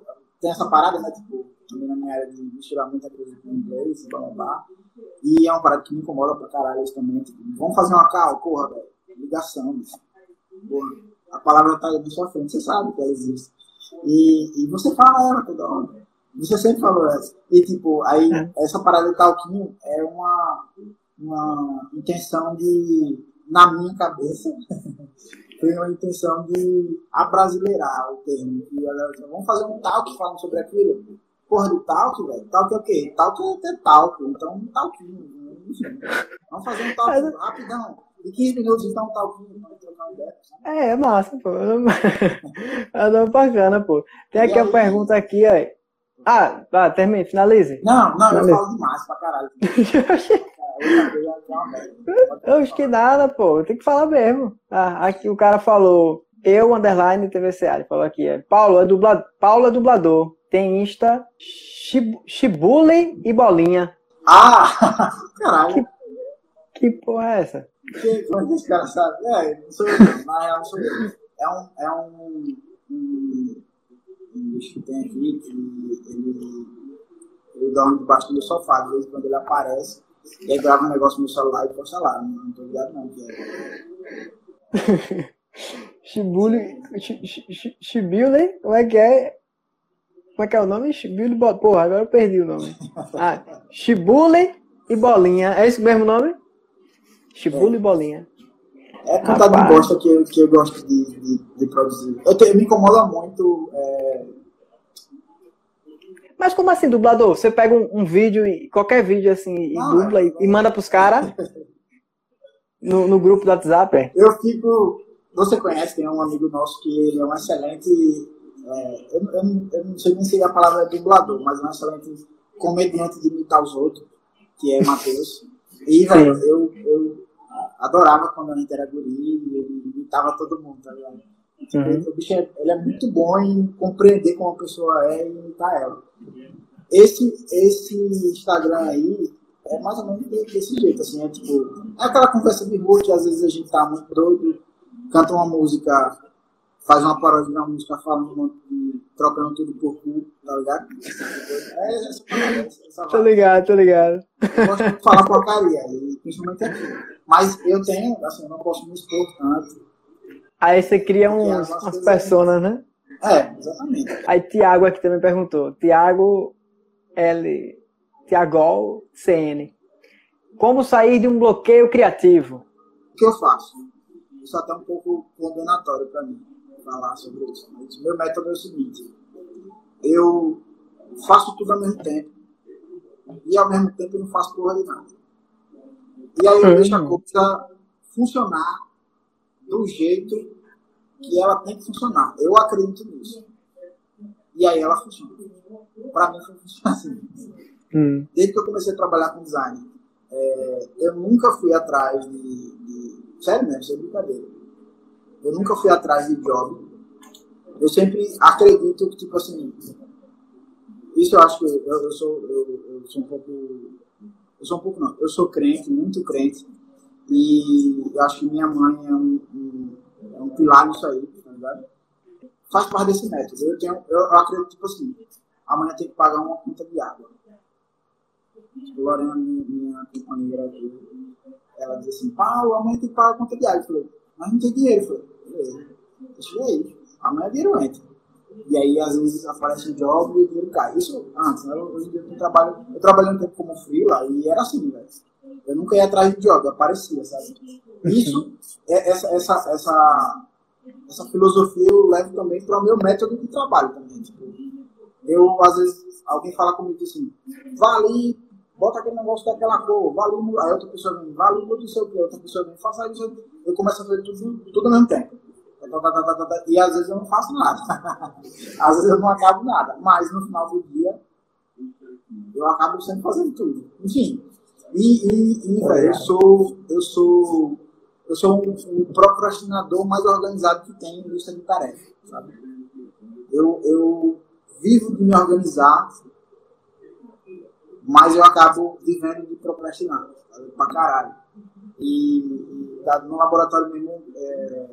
Tem essa parada, né? Tipo, também na minha área de misturar muita coisa com inglês, blá blá. E é uma parada que me incomoda pra caralho isso também. Tipo, vamos fazer uma cal, porra, velho. Ligação, porra. A palavra tá aí na sua frente, você sabe que ela existe. E, e você fala ela toda hora. Você sempre falou essa. E tipo, aí essa parada de talquinho é uma, uma intenção de, na minha cabeça, <laughs> foi uma intenção de abrasileirar o termo. E vamos fazer um talk falando sobre aquilo. Porra de talk, velho. Talk é o quê? Talk é talk. Então, um talquinho. Enfim. Vamos fazer um talk Mas... rapidão. De 15 minutos, então, um talquinho. trocar uma ideia. É, é massa, pô. <laughs> É não bacana, pô. Tem aqui a pergunta aqui, aí. Ah, tá, termine, finalize. Não, não, finalize. eu falo demais pra caralho. <laughs> Eu acho que nada, pô. Tem que falar mesmo. Ah, aqui o cara falou. Eu, underline TVCA. Ele falou aqui. É, Paulo, é dublador, Paulo é dublador. Tem Insta, Chibule e Bolinha. Ah! Caralho. <laughs> Que, que porra é essa? Que, é que esse cara sabe? É, não sou eu. Na real, sou eu. É um. É um, um, um bicho que tem aqui que ele. Ele dorme debaixo do meu sofá. De vez em quando ele aparece. E aí grava um negócio no celular e posta lá. Não, não tô ligado não, que é. <laughs> Shibuli. Shibuli? Como é que é? Como é que é o nome? Shibuli. Porra, agora eu perdi o nome. Ah, Shibuli e Bolinha. É esse mesmo nome? Shibuli é. e Bolinha. É cantado de bosta que eu, que eu gosto de, de, de produzir. Eu, te, me incomoda muito. É mas como assim, dublador? Você pega um, um vídeo, qualquer vídeo assim, e dubla e, e, manda pros caras <laughs> no, no grupo do WhatsApp? É? Eu fico. Você conhece, tem um amigo nosso que ele é um excelente. É, eu, eu, eu, não sei nem se a palavra é dublador, mas é um excelente comediante de imitar os outros, que é Matheus. E, velho, eu, eu adorava quando a gente era guri, ele imitava todo mundo, tá ligado? Uhum. O bicho é, ele é muito bom em compreender como a pessoa é e imitar ela. Esse, esse Instagram aí é mais ou menos desse jeito, assim, é tipo, é aquela conversa de rua que às vezes a gente tá muito doido, canta uma música, faz uma paródia de uma música falando de, trocando tudo por cu, tá ligado? É essa parada, essa Tô ligado, tô ligado. Eu gosto de falar porcaria, principalmente aqui. Mas eu tenho, assim, eu não posso me expor tanto. Aí você cria uns, umas personas, né? É, exatamente. Aí Tiago aqui também perguntou. Tiago L. Tiago CN. Como sair de um bloqueio criativo? O que eu faço? Isso até é um pouco condenatório para mim falar sobre isso. Mas meu método é o seguinte: eu faço tudo ao mesmo tempo e ao mesmo tempo eu não faço porra de nada. E aí eu uhum. deixo a coisa funcionar do jeito que ela tem que funcionar. Eu acredito nisso. E aí ela funciona. Para mim funciona assim. Hum. Desde que eu comecei a trabalhar com design, é, eu nunca fui atrás de, de. Sério mesmo, sem brincadeira. Eu nunca fui atrás de job. Eu sempre acredito que, tipo assim. Isso eu acho que eu, eu sou, eu, eu sou um pouco. Eu sou um pouco não. Eu sou crente, muito crente. E eu acho que minha mãe é um, um, é um pilar nisso aí, tá ligado? Faz parte desse método. Eu, tenho, eu, eu acredito, tipo assim, amanhã tem que pagar uma conta de água. Tipo, Lorena, minha, companheira ela diz assim, Paulo, amanhã tem que pagar a conta de água. Eu falei, mas não tem dinheiro. Falei, beleza, aí. Amanhã o dinheiro entra. E aí, às vezes, aparece um job e o dinheiro cai. Isso antes, né? Hoje em dia eu trabalho, eu trabalhei um tempo como freela e era assim, velho. Eu nunca ia atrás de job, aparecia, sabe? Isso, é, essa, essa, essa, essa filosofia eu levo também para o meu método de trabalho também. Tipo, eu, às vezes, alguém fala comigo assim, vá ali, bota aquele negócio daquela cor, vá ali, aí outra pessoa vem, vá ali, não sei o que, outra pessoa vem, faça isso, eu começo a fazer tudo, tudo ao mesmo tempo. E às vezes eu não faço nada. <laughs> às vezes eu não acabo nada. Mas no final do dia, eu acabo sempre fazendo tudo. Enfim, e, e, e velho, eu sou, eu sou, eu sou um, procrastinador mais organizado que tem em lista de tarefas, sabe? Eu, eu vivo de me organizar, mas eu acabo vivendo de procrastinar, pra caralho. E, e no laboratório mesmo, é,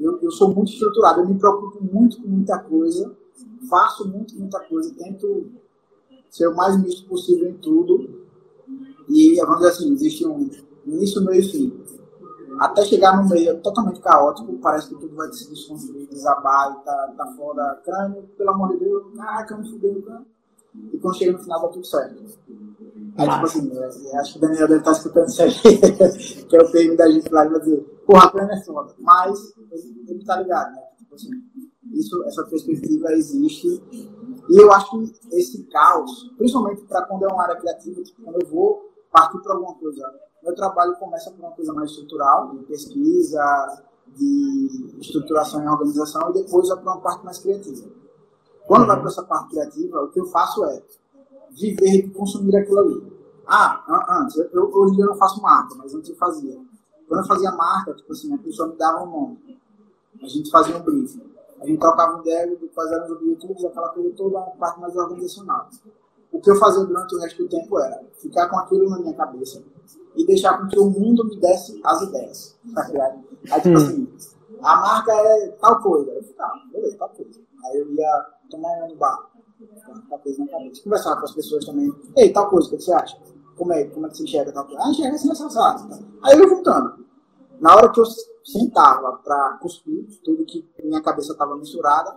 eu, eu sou muito estruturado, eu me preocupo muito com muita coisa, faço muito, muita coisa, tento ser o mais misto possível em tudo e, vamos dizer assim, existe um início, meio e fim. Até chegar no meio totalmente caótico, parece que tudo vai se desconstruir, desabar e tá, tá foda. Crânio, pelo amor de Deus, caraca, eu me fudei, cara. E quando chega no final, tá tudo certo. Aí, tipo assim, eu, acho que o Daniel deve estar tá escutando isso aí, <laughs> que é o PM da gente lá e vai dizer, porra, a crânio é foda. Mas, ele, tá ligado, né? Tipo assim, isso, essa perspectiva existe. E eu acho que esse caos, principalmente para quando é uma área criativa, tipo, quando eu vou partir para alguma coisa. Meu trabalho começa por uma coisa mais estrutural, de pesquisa, de estruturação e organização, e depois vai para uma parte mais criativa. Quando vai para essa parte criativa, o que eu faço é viver e consumir aquilo ali. Ah, antes, eu, hoje em dia não faço marca, mas antes eu fazia. Quando eu fazia marca, tipo assim, a pessoa me dava um nome. A gente fazia um briefing. A gente trocava de quais eram os objetivos, aquela coisa toda, a parte mais organizacional o que eu fazia durante o resto do tempo era ficar com aquilo na minha cabeça e deixar com que o mundo me desse as ideias. Tá ligado? Aí, tipo hum. assim, a marca é tal coisa. Eu falei, ah, beleza, tal coisa. Aí eu ia tomar um no bar, tal coisa na cabeça. Conversar com as pessoas também. Ei, tal coisa, o que você acha? Como é, como é que você enxerga tal coisa? Ah, enxerga assim, assim, assim. Aí eu ia juntando. Na hora que eu sentava para cuspir tudo que minha cabeça estava misturada,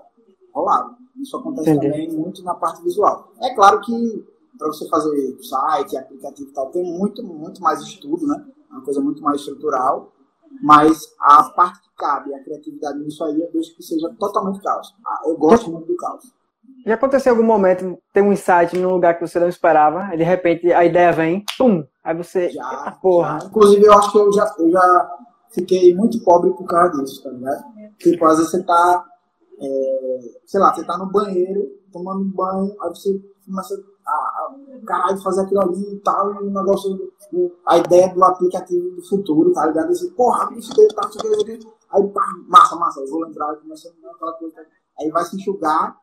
rolava. Isso acontece Entendi. também muito na parte visual. É claro que para você fazer site, aplicativo e tal, tem muito, muito mais estudo, né? É uma coisa muito mais estrutural. Mas a parte que cabe, a criatividade nisso aí, eu deixo que seja totalmente caos. Ah, eu gosto muito do caos. Já aconteceu algum momento, tem um insight num lugar que você não esperava, e de repente a ideia vem, pum, aí você. Já, porra. Já. Inclusive, eu acho que eu já, eu já fiquei muito pobre por causa disso, tá ligado? Tipo, às vezes você tá é, sei lá, você tá no banheiro, tomando banho, aí você começa caralho, fazer aquilo ali e tal, e o negócio, a ideia do aplicativo do futuro, tá ligado? Você, porra, isso daí tá aqui. Aí, pá, massa, massa, eu vou lembrar, começa a aquela coisa. Aí vai se enxugar,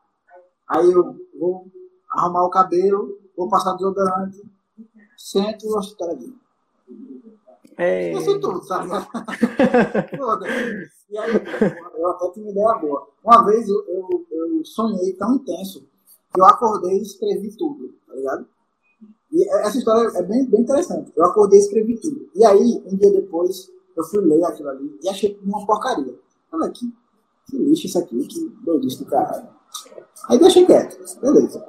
aí eu vou arrumar o cabelo, vou passar desodorante, sento e gosto de é... Esqueci tudo, sabe? <laughs> e aí, eu até tive uma ideia boa. Uma vez eu, eu, eu sonhei tão intenso eu acordei e escrevi tudo, tá ligado? E essa história é bem, bem interessante. Eu acordei e escrevi tudo. E aí, um dia depois, eu fui ler aquilo ali e achei uma porcaria. Olha aqui, que lixo isso aqui, que doidice do caralho. Aí deixei quieto, beleza.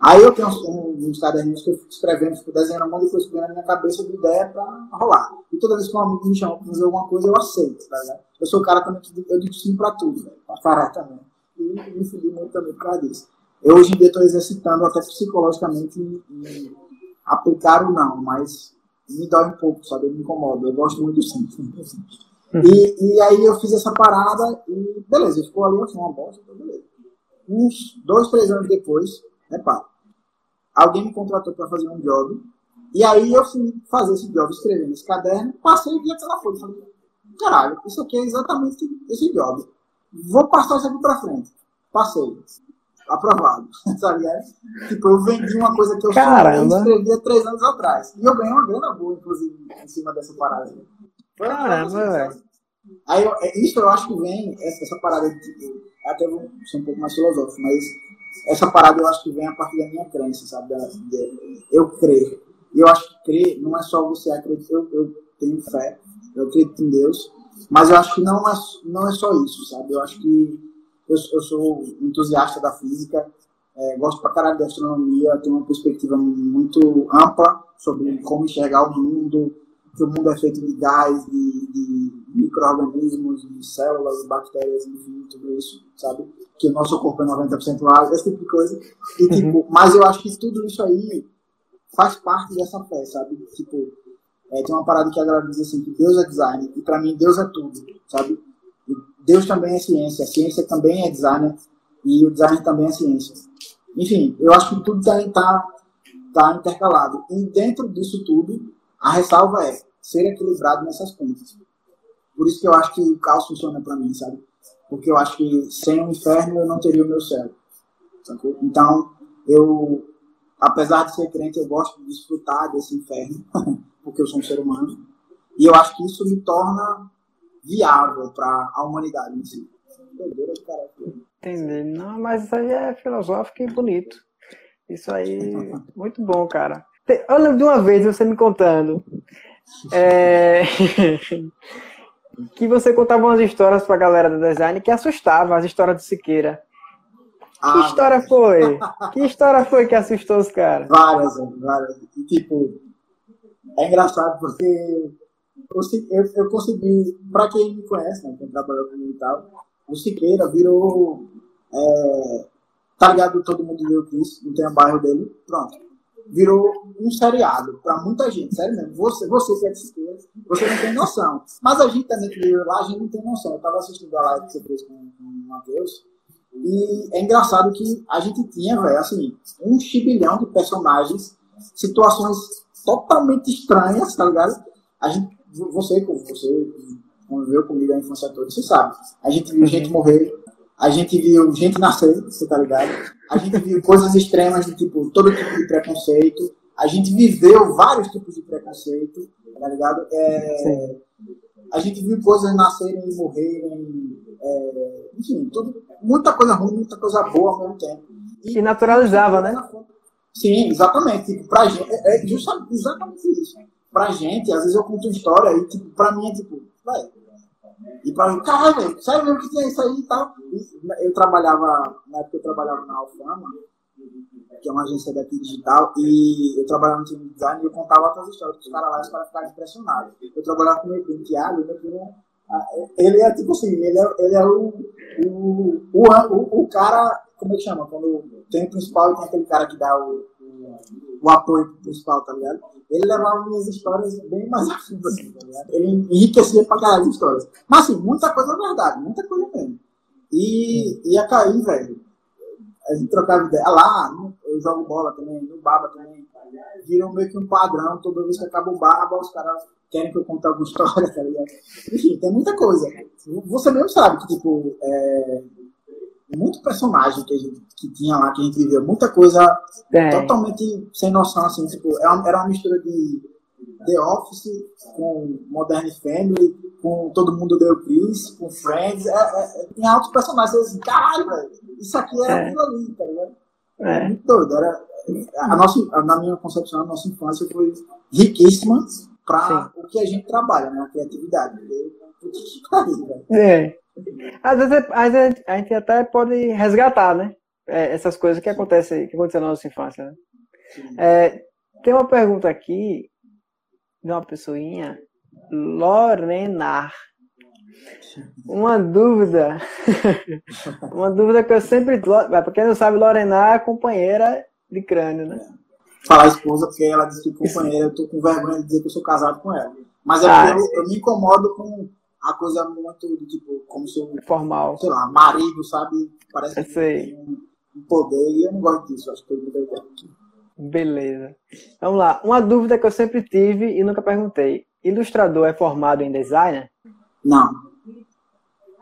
Aí eu tenho uns, uns caderninhos que eu fico escrevendo, fico desenhando um monte de coisa na minha cabeça de ideia pra rolar. E toda vez que um amigo me chama pra fazer alguma coisa, eu aceito, tá ligado? Eu sou o cara também que eu digo sim pra tudo, velho. Pra caralho também. E me fudi muito também por causa disso. Eu hoje em dia estou exercitando até psicologicamente em, aplicar o não, mas me dói um pouco, sabe? Eu me incomodo. Eu gosto muito do sim. Uhum. E, e aí eu fiz essa parada e beleza, ficou ali, eu uma bosta, então beleza. Uns dois, três anos depois, repara, alguém me contratou para fazer um job, e aí eu fui fazer esse job, escrevendo esse caderno, passei e vi aquela folha, falei, caralho, isso aqui é exatamente esse job. Vou passar isso aqui para frente. Passei aprovado, <laughs> sabe? É? Tipo, eu vendi uma coisa que eu Caramba. só escrevia três anos atrás. E eu ganhei uma grana boa, inclusive, em cima dessa parada. Caramba, velho. Aí, é, isso eu acho que vem, essa, essa parada de, tipo, até vou ser um pouco mais filosófico, mas essa parada eu acho que vem a partir da minha crença, sabe? Da, de, eu creio. E eu acho que crer não é só você acreditar, eu, eu tenho fé, eu acredito em Deus, mas eu acho que não é, não é só isso, sabe? Eu acho que eu, eu sou entusiasta da física, é, gosto pra caralho de astronomia, tenho uma perspectiva muito ampla sobre como enxergar o mundo, que o mundo é feito de gás, de, de micro-organismos, de células, bactérias, enfim, tudo isso, sabe? Que o nosso corpo é 90% água, esse tipo de coisa. E, uhum. tipo, mas eu acho que tudo isso aí faz parte dessa fé, sabe? Tipo, é, tem uma parada que a galera diz assim, que Deus é design, e pra mim Deus é tudo, sabe? Deus também é ciência, a ciência também é design e o design também é ciência. Enfim, eu acho que tudo está tá, tá intercalado. E dentro disso tudo, a ressalva é ser equilibrado nessas pontas. Por isso que eu acho que o caos funciona para mim, sabe? Porque eu acho que sem o inferno eu não teria o meu céu. Sacou? Então, eu, apesar de ser crente, eu gosto de desfrutar desse inferno, <laughs> porque eu sou um ser humano. E eu acho que isso me torna viável para a humanidade em si. Entendi. Não, mas isso aí é filosófico e bonito. Isso aí, muito bom, cara. Eu lembro de uma vez você me contando é... <laughs> que você contava umas histórias pra galera do design que assustavam, as histórias do Siqueira. Ah, que história foi? <laughs> que história foi que assustou os caras? Várias, várias. Tipo, é engraçado porque eu, eu consegui, para quem me conhece, né, quem trabalhou comigo e tal, o Siqueira virou. É, tá ligado? Todo mundo viu o Chris, não tem o bairro dele, pronto. Virou um seriado para muita gente, sério mesmo. Você, você que é de Siqueira, você não tem noção. Mas a gente também que vive lá, a gente não tem noção. Eu tava assistindo a live que você fez com, com o Matheus, e é engraçado que a gente tinha, velho, assim, um chibilhão de personagens, situações totalmente estranhas, tá ligado? A gente você, você conviveu comigo a infância toda, você sabe. A gente viu gente morrer, a gente viu gente nascer, você tá ligado? A gente viu coisas extremas de tipo, todo tipo de preconceito. A gente viveu vários tipos de preconceito, tá ligado? É, a gente viu coisas nascerem e morrerem, é, enfim, tudo, muita coisa ruim, muita coisa boa ao mesmo tempo. E, e naturalizava, né? Sim, exatamente. Tipo, pra gente, é, é exatamente isso pra gente, às vezes eu conto história e, tipo, pra mim é tipo, vai. E pra mim, caralho, sério mesmo que tem isso aí e tal. E eu trabalhava, na época eu trabalhava na Alfama, que é uma agência daqui digital, e eu trabalhava no time de design e eu contava as histórias dos caras lá, os caras ficaram impressionados. Eu trabalhava com meu Thiago, meu ele é tipo assim, ele é, ele é o, o, o, o, o cara, como é que chama? Quando tem o principal e tem aquele cara que dá o, o, apoio principal, tá ligado? ele levava minhas histórias bem mais a fundo, assim, tá ligado? Ele enriquecia pra caralho as histórias. Mas, assim, muita coisa é verdade, muita coisa mesmo. E ia cair, velho. A gente trocava ideia. Lá, eu jogo bola também, no Baba também. virou meio que um padrão. Toda vez que acaba o barba, os caras querem que eu conte alguma <laughs> história, tá ligado? Enfim, tem muita coisa. Você mesmo sabe que, tipo, é, muito personagem que, a gente, que tinha lá, que a gente viveu, muita coisa é. totalmente sem noção, assim, tipo, era uma, era uma mistura de The Office com Modern Family, com Todo Mundo Deu Chris, com Friends, é, é, tem altos personagens, assim, caralho, velho, isso aqui é, é. aquilo ali, tá ligado? É. Muito doido, era, a nossa, na minha concepção, a nossa infância foi riquíssima para o que a gente trabalha, né, a criatividade, porque, <laughs> é. Às vezes, às vezes a gente até pode resgatar, né? É, essas coisas que acontecem, que aconteceram na nossa infância. Né? É, tem uma pergunta aqui de uma pessoinha, Lorenar. Uma dúvida, <laughs> uma dúvida que eu sempre. Para quem não sabe, Lorenar é companheira de crânio, né? Falar esposa, porque ela disse que companheira, eu tô com vergonha de dizer que eu sou casado com ela. Mas é ah, eu, eu me incomodo com a coisa muito, tipo, como se eu. Formal. Sei lá, marido, sabe? Parece que tem um, um poder e eu não gosto disso, acho que eu mudei aqui. Beleza. Vamos lá. Uma dúvida que eu sempre tive e nunca perguntei. Ilustrador é formado em design? Não.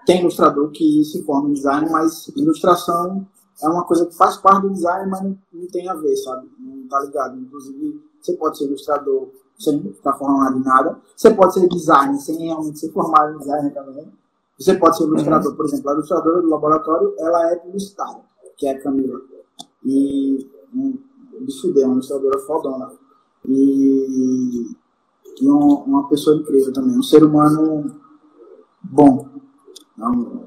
Tem ilustrador que se forma em design, mas ilustração é uma coisa que faz parte do design, mas não, não tem a ver, sabe? Não tá ligado. Inclusive, você pode ser ilustrador sem estar formado em nada. Você pode ser designer sem realmente ser formado em design também. Você pode ser ilustrador, por exemplo, a ilustradora do laboratório, ela é publicitária, que é a Camila. E um, bicho deu, uma ilustradora fodona. E, e uma, uma, pessoa incrível também, um ser humano bom. Não,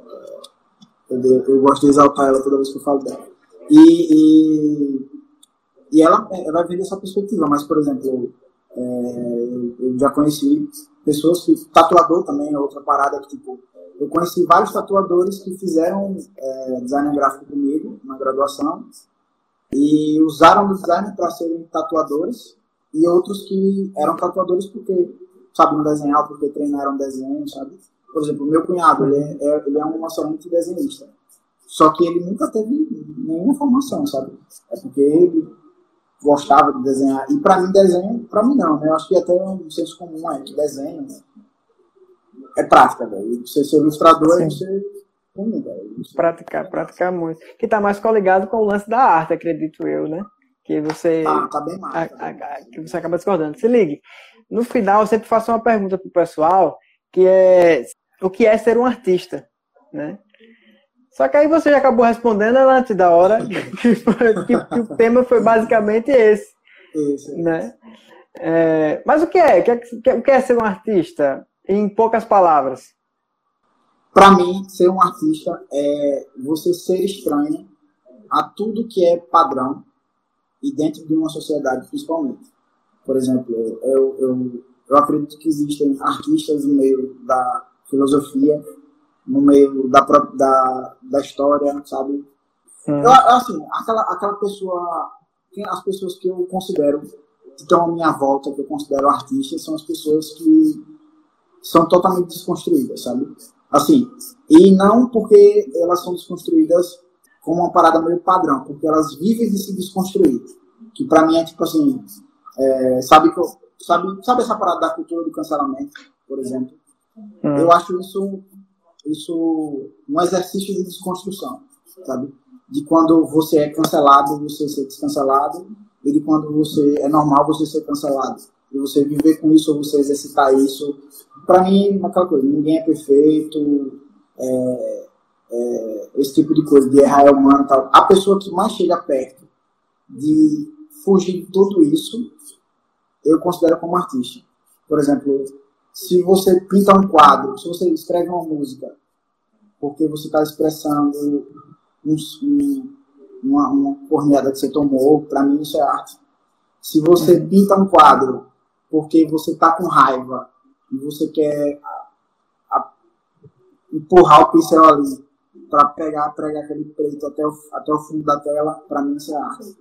eu, eu, gosto de exaltar ela toda vez que eu falo dela. E, e, e ela, ela vem dessa perspectiva, mas, por exemplo, é, eu já conheci pessoas que. Tatuador também é outra parada que, tipo, eu conheci vários tatuadores que fizeram é, design gráfico comigo na graduação e usaram o design para serem tatuadores e outros que eram tatuadores porque sabiam desenhar, porque treinaram desenho, sabe? Por exemplo, meu cunhado, ele é, ele é um excelente desenhista. Só que ele nunca teve nenhuma formação, sabe? É porque ele gostava de desenhar. E para mim, desenho, para mim não, né? Eu acho que até um senso comum é que desenho é prática, velho. Você ser ilustrador é ser comum, velho. Praticar, praticar muito. Que tá mais coligado com o lance da arte, acredito eu, né? Que você. Tá, tá bem mais. Tá a, a, que você acaba discordando. Se ligue. No final, eu sempre faço uma pergunta pro pessoal, que é o que é ser um artista, né? Só que aí você já acabou respondendo antes da hora, <laughs> que, foi, que, que o tema foi basicamente esse. Isso. Né? É, mas o que é? O que é ser um artista? Em poucas palavras. Para mim, ser um artista é você ser estranho a tudo que é padrão e dentro de uma sociedade, principalmente. Por exemplo, eu, eu, eu acredito que existem artistas no meio da filosofia no meio da, da, da história, sabe? Eu, assim, aquela, aquela pessoa, as pessoas que eu considero que estão à minha volta, que eu considero artistas, são as pessoas que são totalmente desconstruídas, sabe? Assim, e não porque elas são desconstruídas como uma parada meio padrão, porque elas vivem de se desconstruir. Que pra mim é tipo assim, é, sabe, que eu, sabe, sabe essa parada da cultura do cancelamento, por exemplo? Hum. Eu acho isso isso um exercício de desconstrução, sabe? De quando você é cancelado, você ser descancelado, e de quando você é normal você ser cancelado. E você viver com isso, você exercitar isso. Para mim, é aquela coisa, ninguém é perfeito, é, é, esse tipo de coisa, de errar é humano tal. A pessoa que mais chega perto de fugir de tudo isso, eu considero como artista. Por exemplo, se você pinta um quadro, se você escreve uma música, porque você está expressando um, um, uma, uma corneada que você tomou, para mim isso é arte. Se você pinta um quadro porque você está com raiva e você quer a, a, empurrar o pincel ali para pegar, pregar aquele preto até o, até o fundo da tela, para mim isso é arte.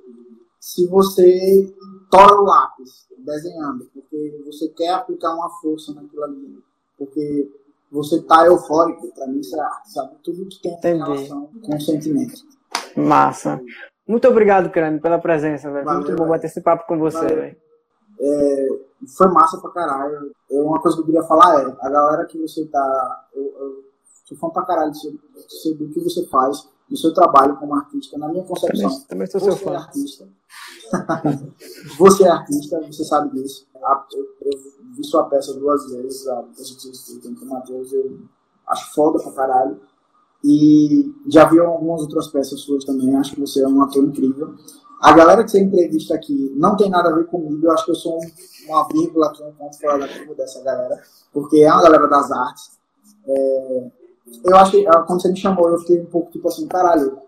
Se você tora o lápis desenhando, porque você quer aplicar uma força naquilo ali, porque você tá eufórico, para mim isso é arte, sabe? Tudo que tem relação com sentimento. Massa. Muito obrigado, Crânio, pela presença, velho. Muito bom bater esse papo com você, velho. É, foi massa pra caralho. É, uma coisa que eu queria falar é, a galera que você tá. Eu, eu sou fã pra caralho do que você faz, do seu trabalho como artista. Na minha concepção, também, também sou seu você fã. é artista. <laughs> você é artista, você sabe disso. Eu, eu vi sua peça duas vezes, a peça que você tem com o Matheus, eu acho foda pra caralho. E já vi algumas outras peças suas também, acho que você é um ator incrível. A galera que você entrevista aqui não tem nada a ver comigo, eu acho que eu sou um, uma vírgula aqui, um ponto fora da curva dessa galera, porque é uma galera das artes. É, eu acho que ah, quando você me chamou, eu fiquei um pouco tipo assim, caralho,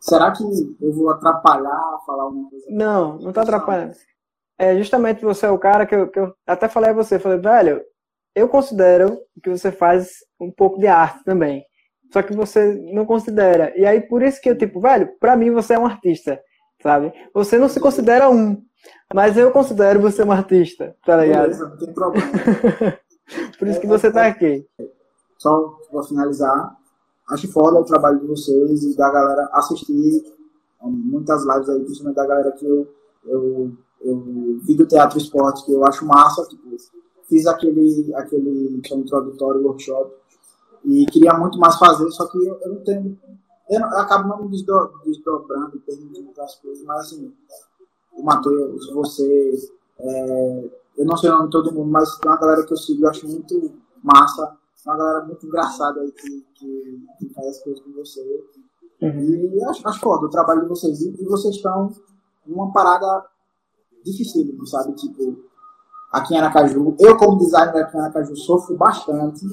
será que eu vou atrapalhar, falar alguma coisa? Não, não tá atrapalhando. É justamente você é o cara que eu, que eu até falei a você, falei, velho, eu considero que você faz um pouco de arte também. Só que você não considera. E aí, por isso que eu, tipo, velho, pra mim você é um artista sabe? Você não se considera um, mas eu considero você um artista, tá ligado? Beleza, não tem problema. <laughs> Por isso que você tá aqui. <laughs> Só pra finalizar, acho foda o trabalho de vocês e da galera assistir muitas lives aí, principalmente da galera que eu, eu, eu vi do Teatro Esporte, que eu acho massa, tipo, fiz aquele, aquele introdutório workshop e queria muito mais fazer, só que eu, eu não tenho eu, eu acabo não me desdobrando, permitindo as coisas, mas assim, o Matheus, você, é, eu não sei o nome de todo mundo, mas tem uma galera que eu sigo, eu acho muito massa, uma galera muito engraçada aí que, que, que faz as coisas com você. Uhum. E acho, acho foda o trabalho de vocês. E, e vocês estão numa parada difícil, sabe? Tipo, aqui em Aracaju, eu como designer aqui em Aracaju sofro bastante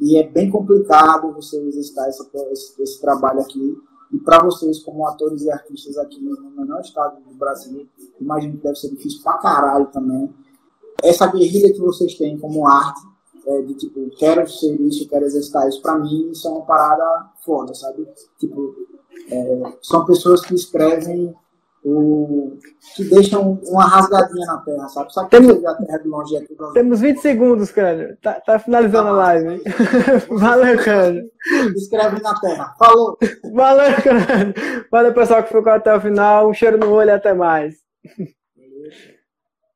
e é bem complicado você exercitar esse, esse, esse trabalho aqui. E para vocês, como atores e artistas aqui no menor estado do Brasil, imagino que deve ser difícil pra caralho também. Essa guerrilha que vocês têm como arte, é, de tipo, quero ser isso, quero exercitar isso, para mim isso é uma parada foda, sabe? Tipo, é, são pessoas que escrevem o, que deixam uma rasgadinha na terra, sabe? Sabe Temos, que a terra de longe aqui? Temos 20 segundos, cara. Tá, tá finalizando a live. <laughs> Valeu, cara. Escreve na terra. Falou! Valeu, cara. Valeu, pessoal, que ficou até o final. Um cheiro no olho e até mais.